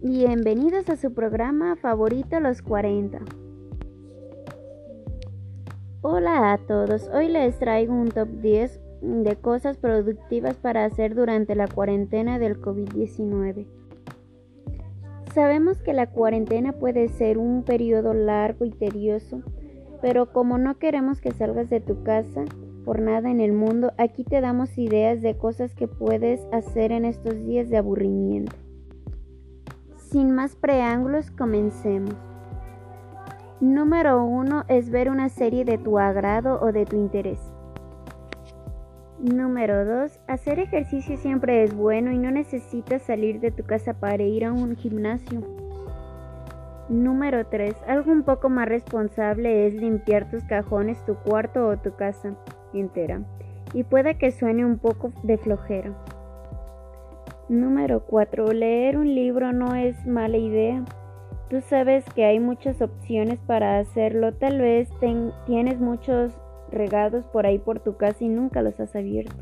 Bienvenidos a su programa favorito Los 40. Hola a todos, hoy les traigo un top 10 de cosas productivas para hacer durante la cuarentena del COVID-19. Sabemos que la cuarentena puede ser un periodo largo y tedioso, pero como no queremos que salgas de tu casa por nada en el mundo, aquí te damos ideas de cosas que puedes hacer en estos días de aburrimiento. Sin más preámbulos, comencemos. Número 1 es ver una serie de tu agrado o de tu interés. Número 2. Hacer ejercicio siempre es bueno y no necesitas salir de tu casa para ir a un gimnasio. Número 3. Algo un poco más responsable es limpiar tus cajones, tu cuarto o tu casa entera. Y puede que suene un poco de flojera. Número 4. Leer un libro no es mala idea. Tú sabes que hay muchas opciones para hacerlo. Tal vez tienes muchos regados por ahí por tu casa y nunca los has abierto.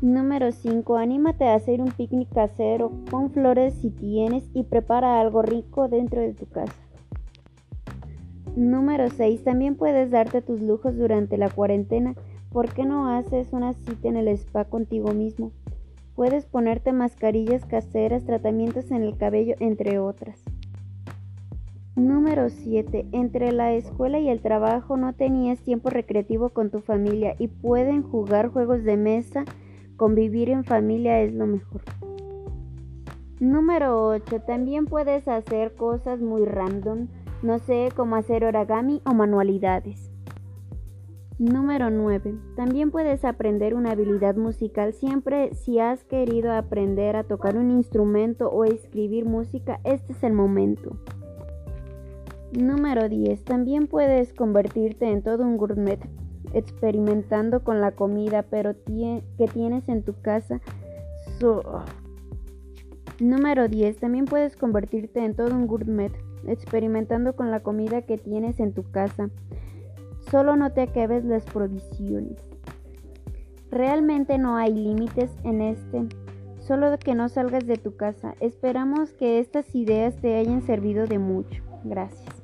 Número 5. Anímate a hacer un picnic casero con flores si tienes y prepara algo rico dentro de tu casa. Número 6. También puedes darte tus lujos durante la cuarentena. ¿Por qué no haces una cita en el spa contigo mismo? Puedes ponerte mascarillas caseras, tratamientos en el cabello, entre otras. Número 7. Entre la escuela y el trabajo no tenías tiempo recreativo con tu familia y pueden jugar juegos de mesa. Convivir en familia es lo mejor. Número 8. También puedes hacer cosas muy random, no sé, cómo hacer origami o manualidades. Número 9. También puedes aprender una habilidad musical siempre si has querido aprender a tocar un instrumento o escribir música, este es el momento. Número 10. También puedes convertirte en todo un gourmet, experimentando con la comida pero que tienes en tu casa. Número 10. También puedes convertirte en todo un gourmet, experimentando con la comida que tienes en tu casa. Solo no te acabes las provisiones. Realmente no hay límites en este, solo que no salgas de tu casa. Esperamos que estas ideas te hayan servido de mucho. Gracias.